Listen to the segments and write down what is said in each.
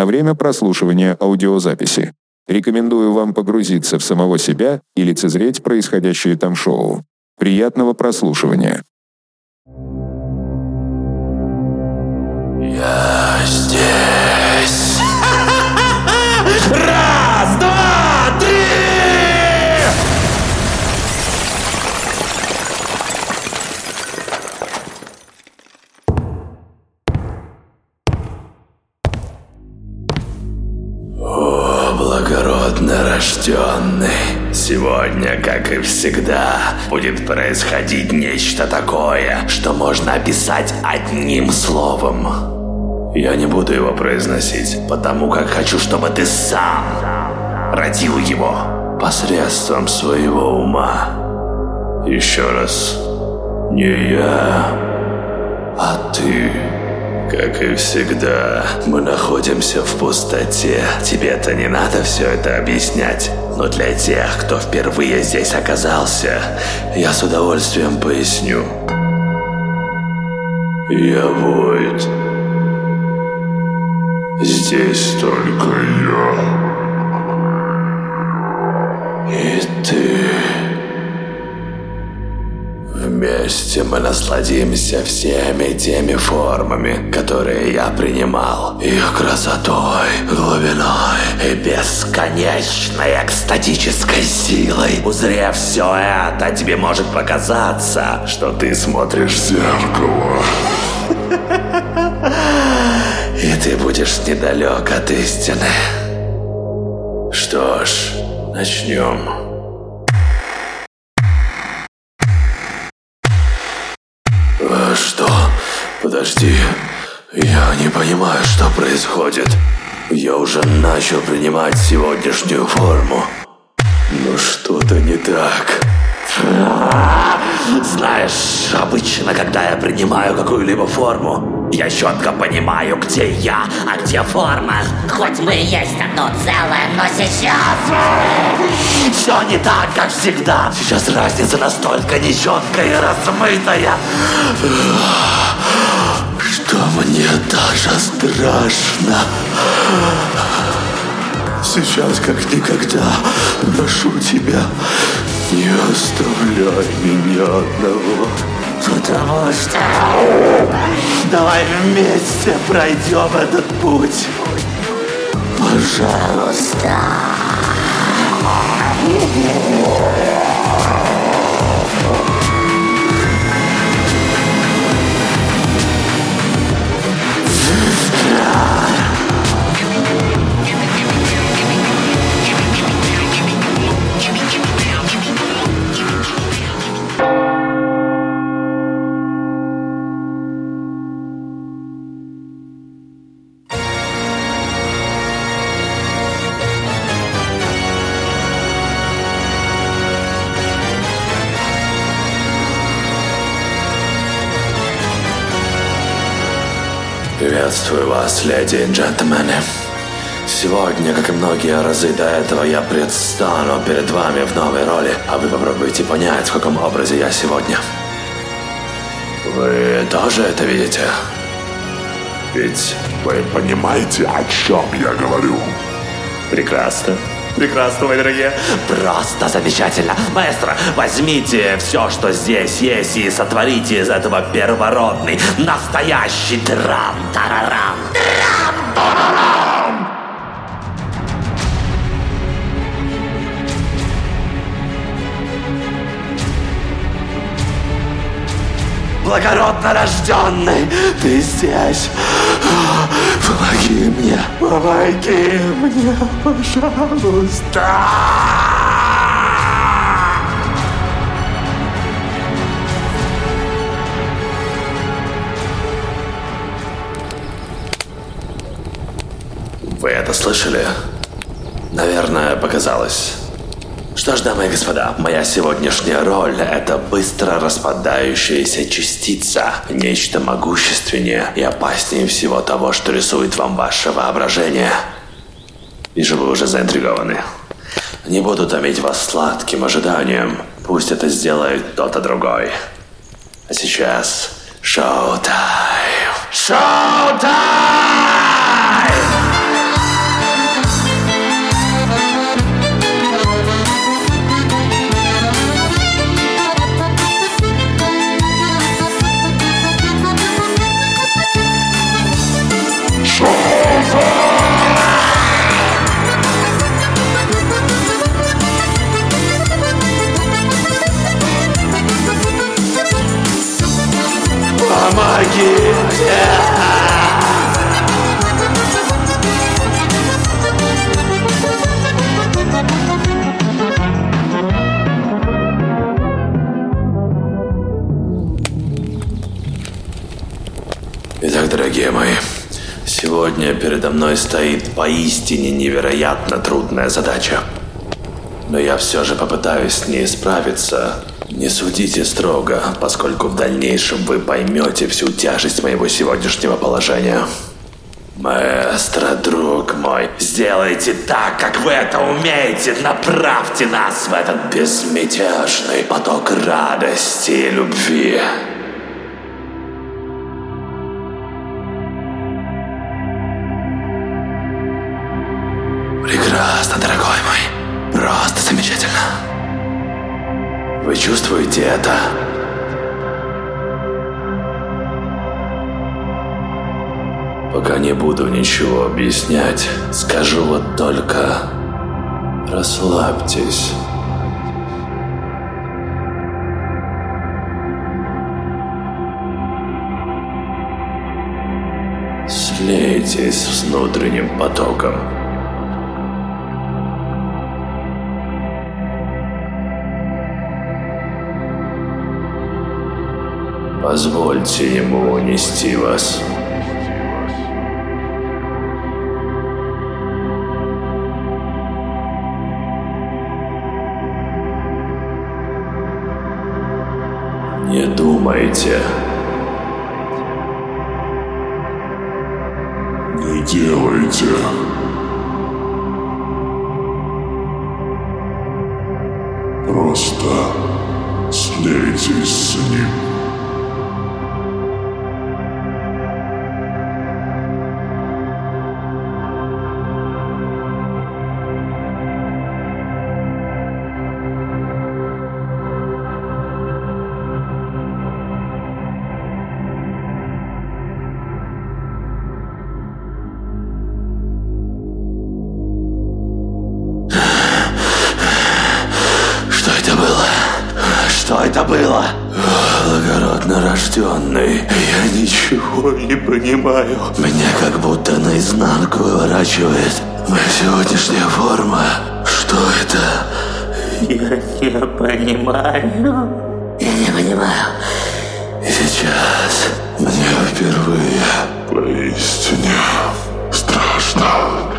на время прослушивания аудиозаписи. Рекомендую вам погрузиться в самого себя и лицезреть происходящее там шоу. Приятного прослушивания. Я рожденный. Сегодня, как и всегда, будет происходить нечто такое, что можно описать одним словом. Я не буду его произносить, потому как хочу, чтобы ты сам родил его посредством своего ума. Еще раз, не я, а ты. Как и всегда, мы находимся в пустоте. Тебе-то не надо все это объяснять. Но для тех, кто впервые здесь оказался, я с удовольствием поясню. Я Войд. Здесь только я. И ты. Вместе мы насладимся всеми теми формами, которые я принимал. Их красотой, глубиной и бесконечной экстатической силой. Узрев все это, тебе может показаться, что ты смотришь в зеркало. И ты будешь недалек от истины. Что ж, начнем. Подожди. Я не понимаю, что происходит. Я уже начал принимать сегодняшнюю форму. Но что-то не так. Знаешь, обычно, когда я принимаю какую-либо форму, я четко понимаю, где я, а где форма. Хоть мы и есть одно целое, но сейчас... Все не так, как всегда. Сейчас разница настолько нечеткая и размытая, что мне даже страшно. Сейчас, как никогда, прошу тебя, не оставляй меня одного. Потому что... Давай вместе пройдем этот путь. Пожалуйста. Приветствую вас, леди и джентльмены. Сегодня, как и многие разы до этого, я предстану перед вами в новой роли, а вы попробуйте понять, в каком образе я сегодня. Вы тоже это видите? Ведь вы понимаете, о чем я говорю? Прекрасно. Прекрасно, мои дорогие. Просто замечательно. Маэстро, возьмите все, что здесь есть, и сотворите из этого первородный, настоящий драм-тарарам. Драм-тарарам! Благородно рожденный, ты здесь. Помоги мне, помоги мне, пожалуйста. Вы это слышали? Наверное, показалось. Что ж, дамы и господа, моя сегодняшняя роль – это быстро распадающаяся частица, нечто могущественнее и опаснее всего того, что рисует вам ваше воображение. Вижу, вы уже заинтригованы. Не буду томить вас сладким ожиданием. Пусть это сделает кто-то другой. А сейчас шоу-тайм. Шоу-тайм! Передо мной стоит поистине невероятно трудная задача. Но я все же попытаюсь с ней справиться. Не судите строго, поскольку в дальнейшем вы поймете всю тяжесть моего сегодняшнего положения. Маэстро, друг мой, сделайте так, как вы это умеете. Направьте нас в этот безмятежный поток радости и любви. Чувствуете это? Пока не буду ничего объяснять, скажу вот только расслабьтесь. Слейтесь с внутренним потоком. Позвольте ему унести вас. Не думайте. Не делайте. Просто слейтесь с ним. Выворачивает. Моя сегодняшняя форма. Что это? Я не понимаю. Я не понимаю. И сейчас мне впервые Поистине страшно.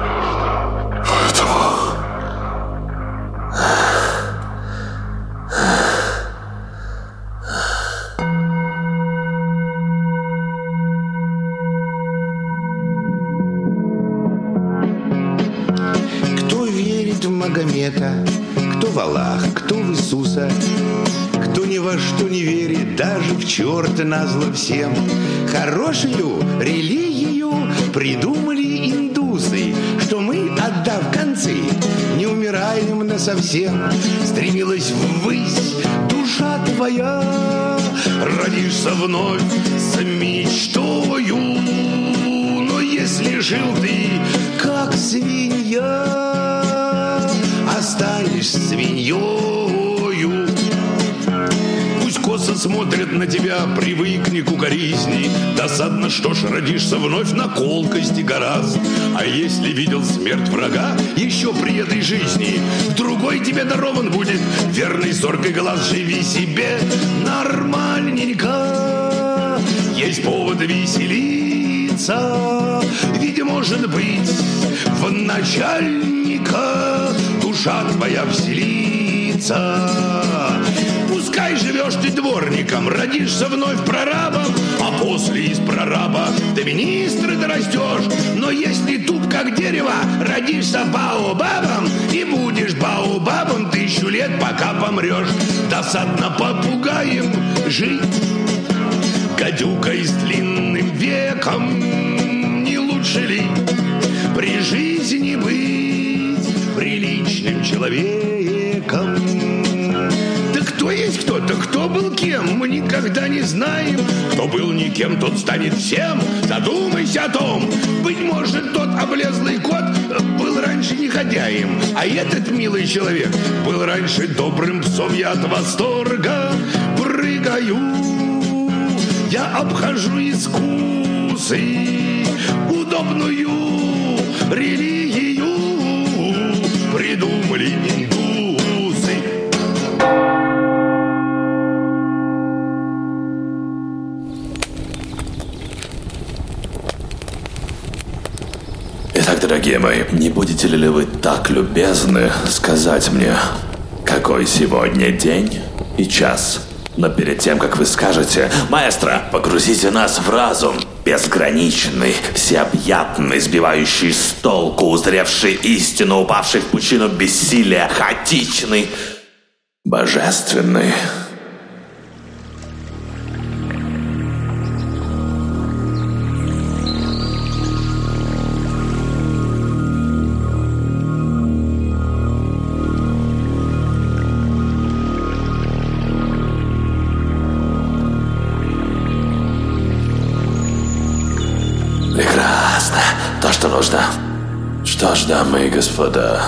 Магомета, кто в Аллах, кто в Иисуса, кто ни во что не верит, даже в черта назло всем. Хорошую религию придумали индусы, что мы, отдав концы, не умираем насовсем. Стремилась ввысь душа твоя, родишься вновь с мечтою. Но если жил ты, как свинья, останешься свиньёю. Пусть косо смотрят на тебя, привыкни к укоризни. Досадно, что ж, родишься вновь на колкости гораст. А если видел смерть врага еще при этой жизни, другой тебе дарован будет верный зоркий глаз. Живи себе нормальненько, есть повод веселиться. Ведь, может быть, в начальника душа твоя вселится. Пускай живешь ты дворником, родишься вновь прорабом, а после из прораба до министра дорастешь. Но если тут как дерево, родишься баобабом и будешь баобабом тысячу лет, пока помрешь. Досадно попугаем жить, гадюкой с длинным веком не лучше ли при жизни быть приличным человеком? Да кто есть кто-то, кто был кем, мы никогда не знаем. Кто был никем, тот станет всем. Задумайся о том, быть может, тот облезлый кот был раньше негодяем, а этот милый человек был раньше добрым псом. Я от восторга прыгаю, я обхожу искусы, удобную религию индусы. Итак, дорогие мои, не будете ли вы так любезны сказать мне, какой сегодня день и час? Но перед тем, как вы скажете, маэстро, погрузите нас в разум, безграничный, всеобъятный, сбивающий с толку, узревший истину, упавший в пучину бессилия, хаотичный, божественный. Дамы и господа,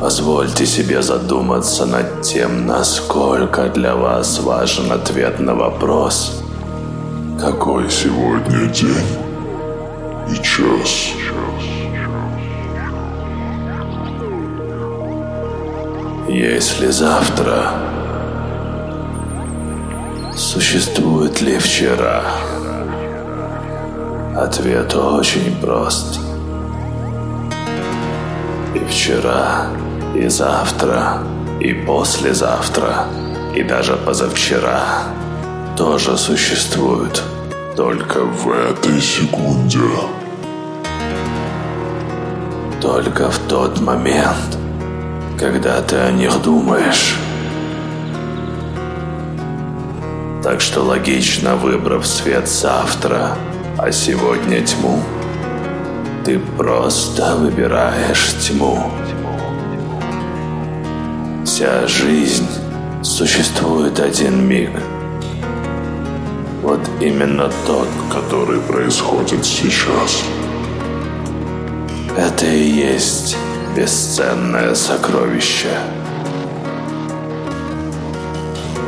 позвольте себе задуматься над тем, насколько для вас важен ответ на вопрос. Какой сегодня день и час? Если завтра, существует ли вчера? Ответ очень прост. И вчера, и завтра, и послезавтра, и даже позавчера тоже существуют. Только в этой секунде. Только в тот момент, когда ты о них думаешь. Так что логично, выбрав свет завтра, а сегодня тьму, ты просто выбираешь тьму. Вся жизнь существует один миг. Вот именно тот, который происходит сейчас. это и есть бесценное сокровище.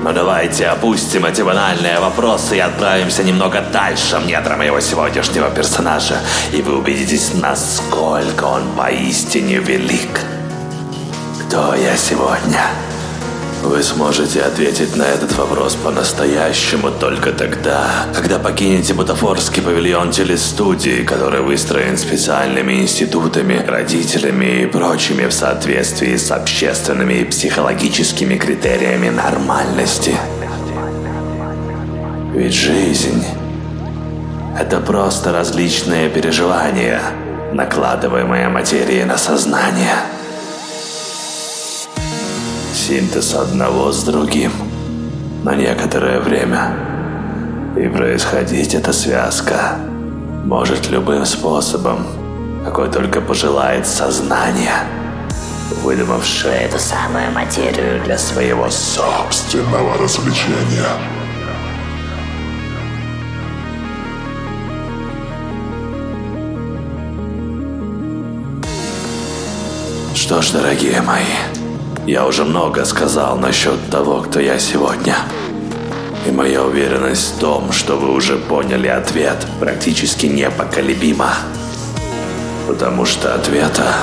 Но давайте опустим эти банальные вопросы и отправимся немного дальше в недра моего сегодняшнего персонажа, и вы убедитесь, насколько он поистине велик. Кто я сегодня? Вы сможете ответить на этот вопрос по-настоящему только тогда, когда покинете бутафорский павильон телестудии, который выстроен специальными институтами, родителями и прочими в соответствии с общественными и психологическими критериями нормальности. Ведь жизнь – это просто различные переживания, накладываемые материей на сознание – синтез одного с другим на некоторое время. И происходить эта связка может любым способом, какой только пожелает сознание, выдумавшее Эту самую материю для своего собственного. Развлечения. Что ж, дорогие мои, я уже много сказал насчет того, кто я сегодня. И моя уверенность в том, что вы уже поняли ответ, практически непоколебима. Потому что ответа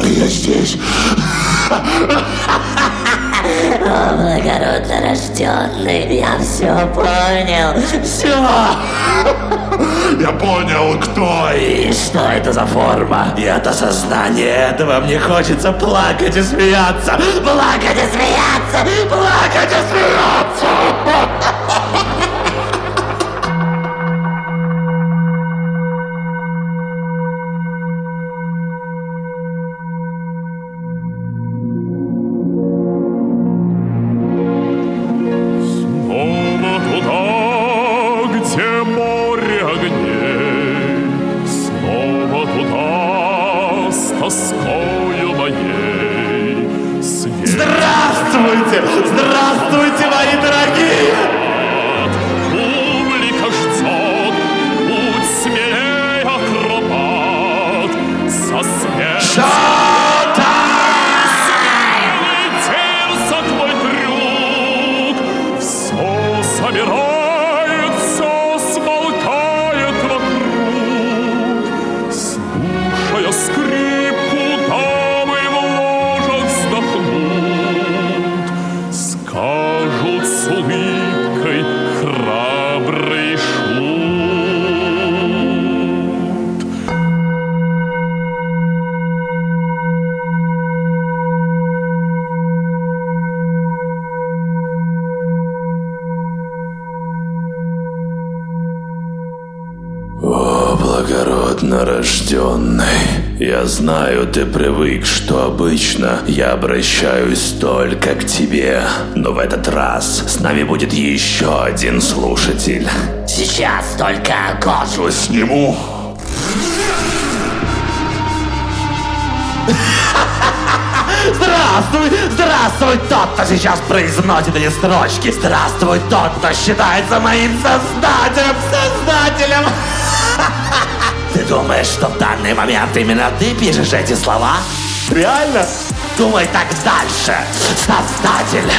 Я здесь. О, благородно рожденный, я все понял. Все. Я понял, кто и... Что это за форма? И от осознания этого мне хочется плакать и смеяться. Плакать и смеяться! Плакать и смеяться! Здравствуйте! Здравствуйте, благородно рожденный, я знаю, ты привык, что обычно я обращаюсь только к тебе. Но в этот раз с нами будет еще один слушатель. Сейчас только кожу Сниму. Здравствуй, здравствуй, тот, кто сейчас произносит эти строчки. Здравствуй, тот, кто считается моим создателем, создателем. Думаешь, что в данный момент именно ты пишешь эти слова? Реально? Думай так дальше, создатель.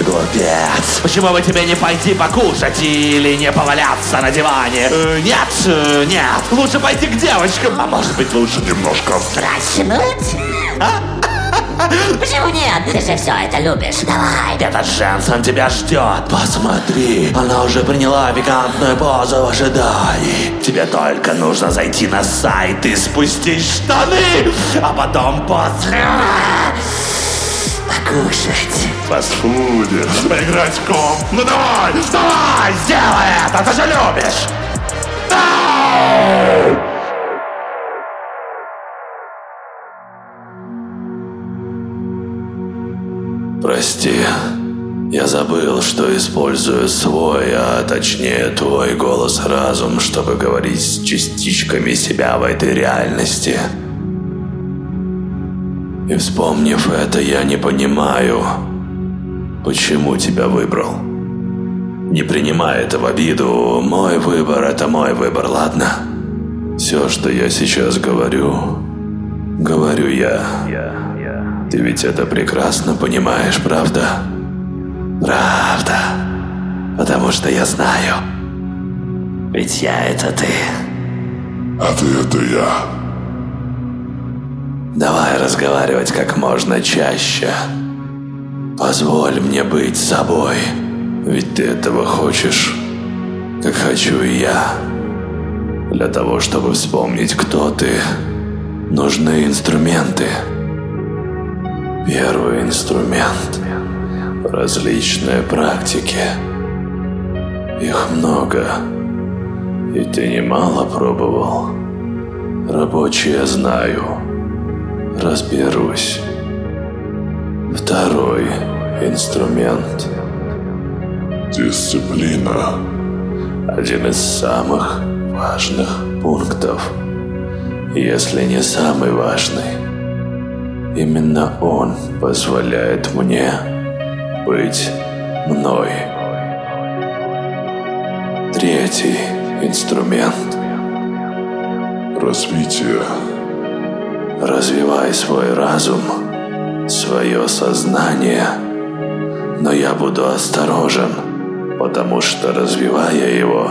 Глупец. Почему бы тебе не пойти покушать или не поваляться на диване? Э, нет, э, нет. Лучше пойти к девочкам. А может быть лучше немножко проснуть? Почему нет? Ты же все это любишь. Давай. Этот Женсон тебя ждет. Посмотри, она уже приняла пикантную позу в ожидании. Тебе только нужно зайти на сайт и спустить штаны, а потом после... Покушать. Фастфуде. Поиграть в комп. Ну давай, Давай, сделай это, ты же любишь. Прости, я забыл, что использую свой, а точнее твой голос-разум, чтобы говорить с частичками себя в этой реальности. И вспомнив это, я не понимаю, почему тебя выбрал. Не принимай это в обиду, мой выбор – это мой выбор, ладно? Все, что я сейчас говорю, говорю я. Ты ведь это прекрасно понимаешь, правда? Правда. Потому что я знаю. Ведь я это ты. А ты это я. Давай разговаривать как можно чаще. Позволь мне быть собой. Ведь ты этого хочешь, как хочу и я. Для того, чтобы вспомнить, кто ты, нужны инструменты. Первый инструмент – различные практики. Их много, и ты немало пробовал. Рабочие знаю, разберусь. Второй инструмент – Дисциплина. один из самых важных пунктов, если не самый важный. Именно он позволяет мне быть мной. Третий инструмент. Развитие. Развивай свой разум, свое сознание. Но я буду осторожен, потому что, развивая его,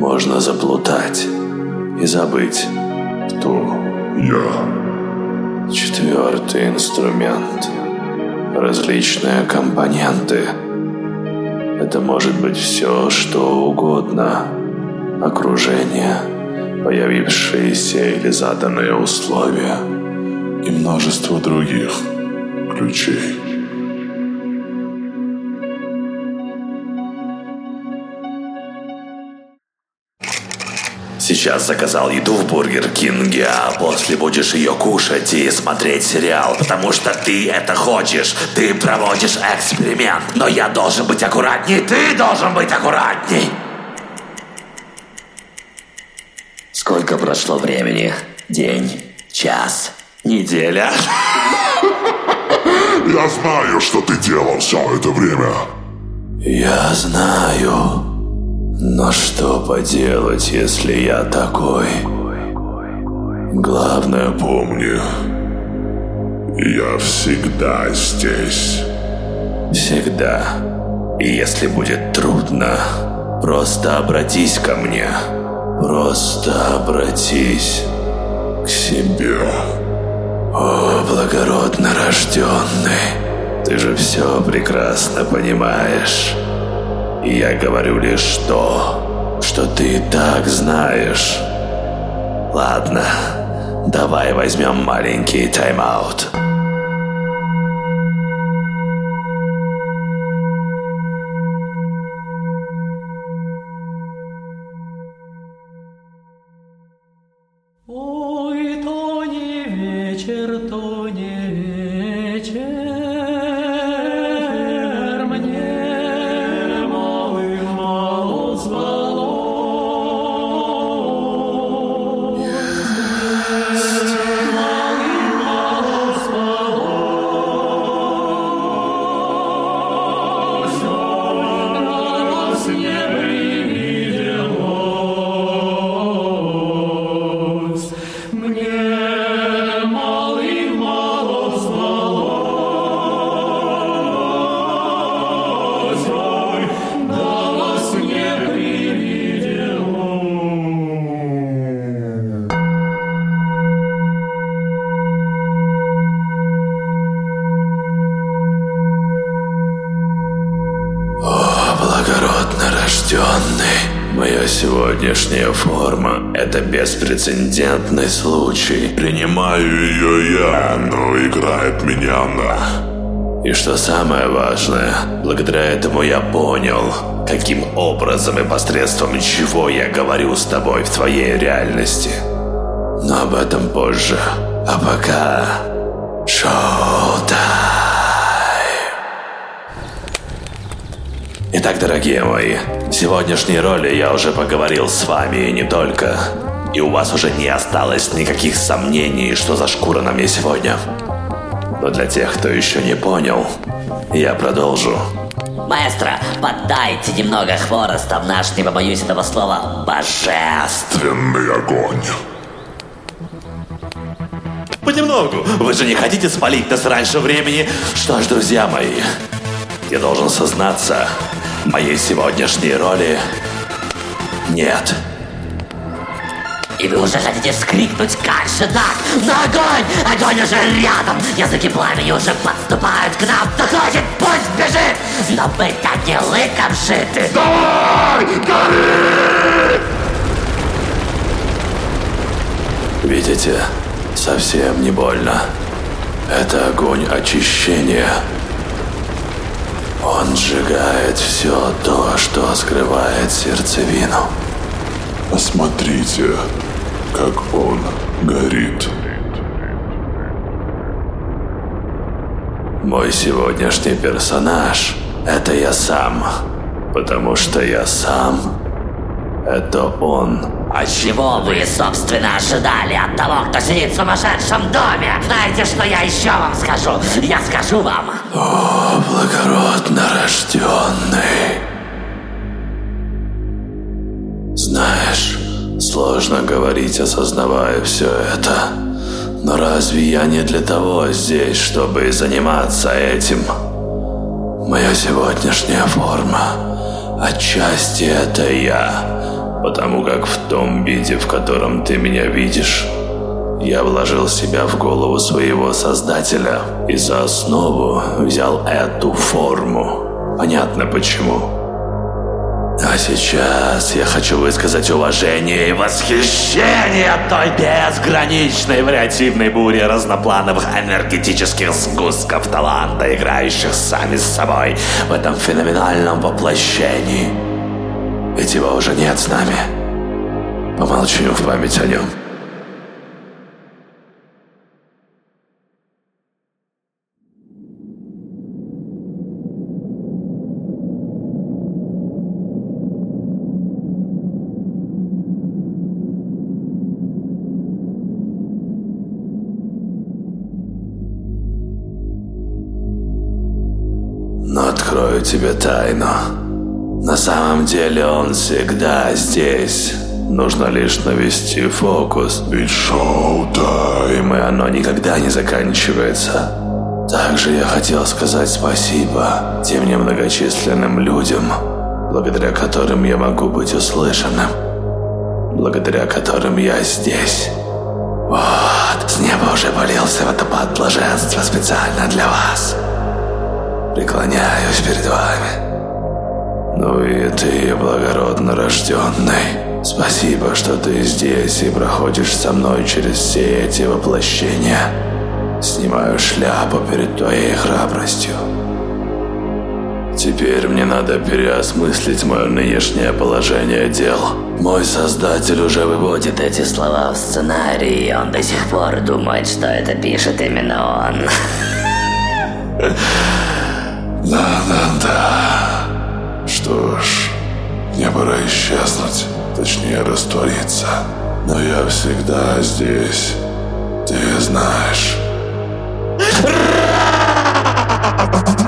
можно заплутать и забыть, Кто я? Четвертый инструмент. Различные компоненты. Это может быть все, что угодно. Окружение, появившиеся или заданные условия. И множество других ключей. Сейчас заказал еду в Бургер Кинге, а после будешь ее кушать и смотреть сериал, потому что ты это хочешь. Ты проводишь эксперимент. Но я должен быть аккуратней, ты должен быть аккуратней. Сколько прошло времени? День? Час? Неделя. Я знаю, что ты делал все это время. Я знаю. Но что поделать, если я такой? Главное, Помни, я всегда здесь. всегда. И если будет трудно, просто обратись ко мне. Просто обратись к себе. О, благородно рожденный, ты же все прекрасно понимаешь. Я говорю лишь то, что ты и так знаешь. Ладно, давай возьмем маленький тайм-аут. Сегодняшняя форма – это беспрецедентный случай. Принимаю ее я, но играет меня она. И что самое важное, благодаря этому я понял, каким образом и посредством чего я говорю с тобой в твоей реальности. Но об этом позже. А пока... Шоу-тайм! Итак, дорогие мои, в сегодняшней роли я уже поговорил с вами и не только. И у вас уже не осталось никаких сомнений, что за шкура на мне сегодня. Но для тех, кто еще не понял, я продолжу. Маэстро, поддайте немного хвороста в наш, не побоюсь этого слова, божеств. Длинный огонь. Понемногу. Вы же не хотите спалить нас раньше времени? Что ж, друзья мои, я должен сознаться, моей сегодняшней роли нет. И вы уже хотите вскрикнуть, как же так? Но огонь! Огонь уже рядом! Языки пламени уже подступают к нам! Доходит, пусть бежит! Но мы-то не лыком шиты! Давай, гори! Видите, совсем не больно. Это огонь очищения. Он сжигает все то, что скрывает сердцевину. Посмотрите, как он горит. Мой сегодняшний персонаж — это я сам. Потому что я сам — это он. А чего вы, собственно, ожидали от того, кто сидит в сумасшедшем доме? Знаете, что я еще вам скажу? Я скажу вам. О, благородно рожденный. Знаешь, сложно говорить, осознавая все это. Но разве я не для того здесь, чтобы заниматься этим? Моя сегодняшняя форма отчасти это я, потому как в том виде, в котором ты меня видишь, я вложил себя в голову своего создателя и за основу взял эту форму. Понятно почему. А сейчас я хочу высказать уважение и восхищение той безграничной вариативной буре разноплановых энергетических сгустков таланта, играющих сами с собой в этом феноменальном воплощении. Ведь его уже нет с нами. Помолчим в память о нем. Но открою тебе тайну. На самом деле он всегда здесь. Нужно лишь навести фокус. Ведь шоу-тайм. И оно никогда не заканчивается. Также я хотел сказать спасибо тем немногочисленным людям, благодаря которым я могу быть услышанным. Благодаря которым я здесь. Вот, с неба уже полился водопад блаженства специально для вас. Преклоняюсь перед вами. Ну и ты, благородно рожденный, спасибо, что ты здесь и проходишь со мной через все эти воплощения. Снимаю шляпу перед твоей храбростью. Теперь мне надо переосмыслить мое нынешнее положение дел. Мой создатель уже выводит Эти слова в сценарии, и он до сих пор думает, что это пишет именно он. Да-да-да. Что ж, мне пора исчезнуть, точнее раствориться. Но я всегда здесь. Ты знаешь.